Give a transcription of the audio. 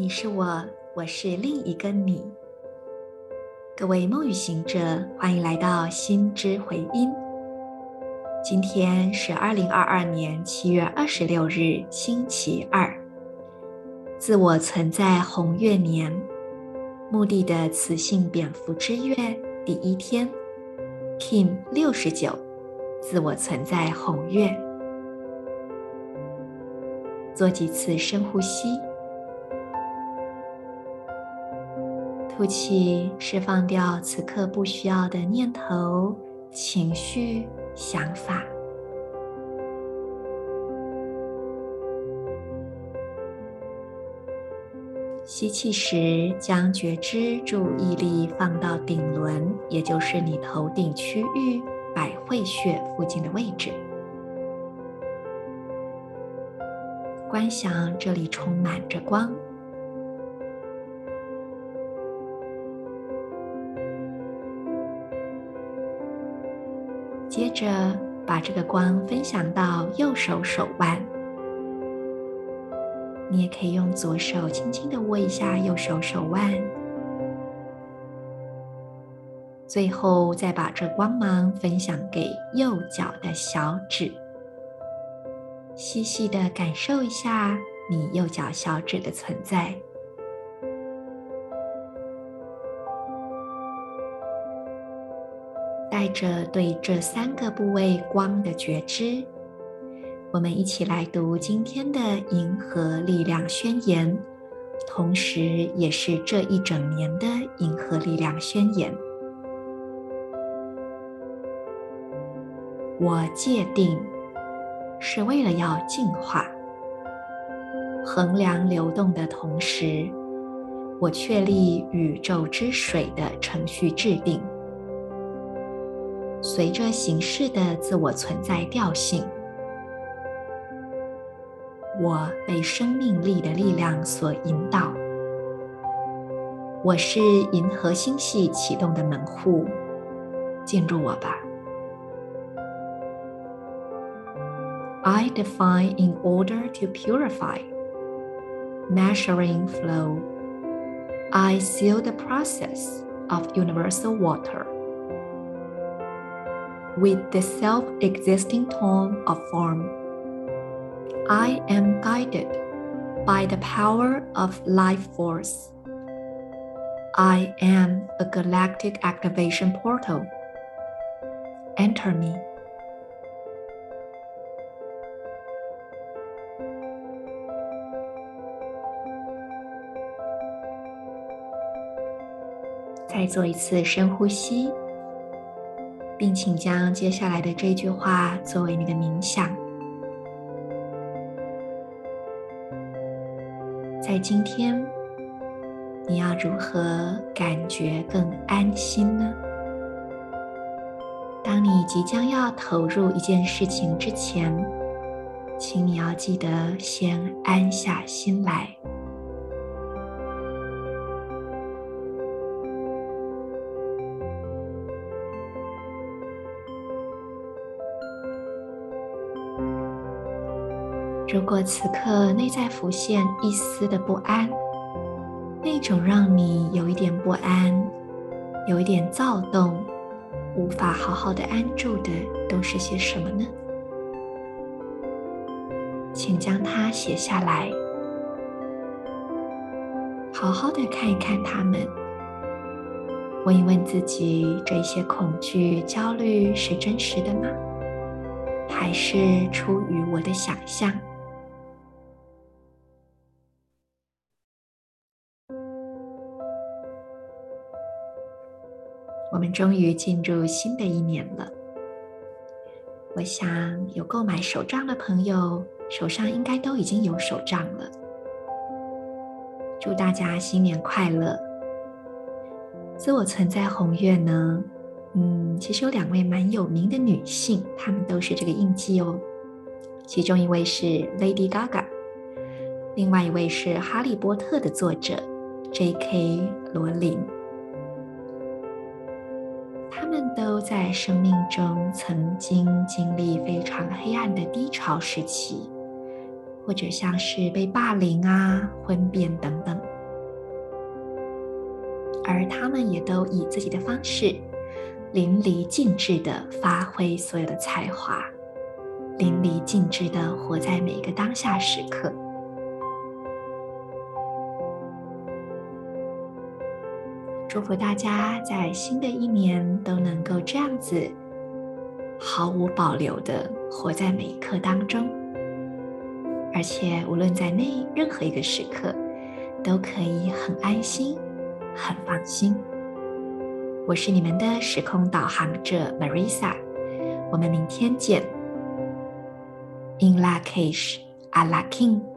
你是我，我是另一个你。各位梦与行者，欢迎来到心之回音。今天是二零二二年七月二十六日，星期二，自我存在红月年，目的的雌性蝙蝠之月第一天，Kin 六十九，自我存在红月，做几次深呼吸。呼气，释放掉此刻不需要的念头、情绪、想法。吸气时，将觉知注意力放到顶轮，也就是你头顶区域百会穴附近的位置，观想这里充满着光。接着把这个光分享到右手手腕，你也可以用左手轻轻的握一下右手手腕，最后再把这光芒分享给右脚的小指，细细的感受一下你右脚小指的存在。带着对这三个部位光的觉知，我们一起来读今天的银河力量宣言，同时也是这一整年的银河力量宣言。我界定是为了要净化，衡量流动的同时，我确立宇宙之水的程序制定。随着形式的自我存在调性，我被生命力的力量所引导。我是银河星系启动的门户，进入我吧。I define in order to purify, measuring flow. I seal the process of universal water. With the self-existing tone of form, I am guided by the power of life force. I am a galactic activation portal. Enter me. 再做一次深呼吸。 并请将接下来的这句话作为你的冥想。在今天，你要如何感觉更安心呢？当你即将要投入一件事情之前，请你要记得先安下心来。如果此刻内在浮现一丝的不安，那种让你有一点不安、有一点躁动、无法好好的安住的，都是些什么呢？请将它写下来，好好的看一看它们，问一问自己：这些恐惧、焦虑是真实的吗？还是出于我的想象？我们终于进入新的一年了。我想有购买手账的朋友，手上应该都已经有手账了。祝大家新年快乐！自我存在红月呢，嗯，其实有两位蛮有名的女性，她们都是这个印记哦。其中一位是 Lady Gaga，另外一位是《哈利波特》的作者 J.K. 罗琳。他们都在生命中曾经经历非常黑暗的低潮时期，或者像是被霸凌啊、婚变等等。而他们也都以自己的方式淋漓尽致地发挥所有的才华，淋漓尽致地活在每一个当下时刻。祝福大家在新的一年都能够这样子，毫无保留的活在每一刻当中，而且无论在那任何一个时刻，都可以很安心、很放心。我是你们的时空导航者 Marisa，我们明天见。In Lak'ech Ala King。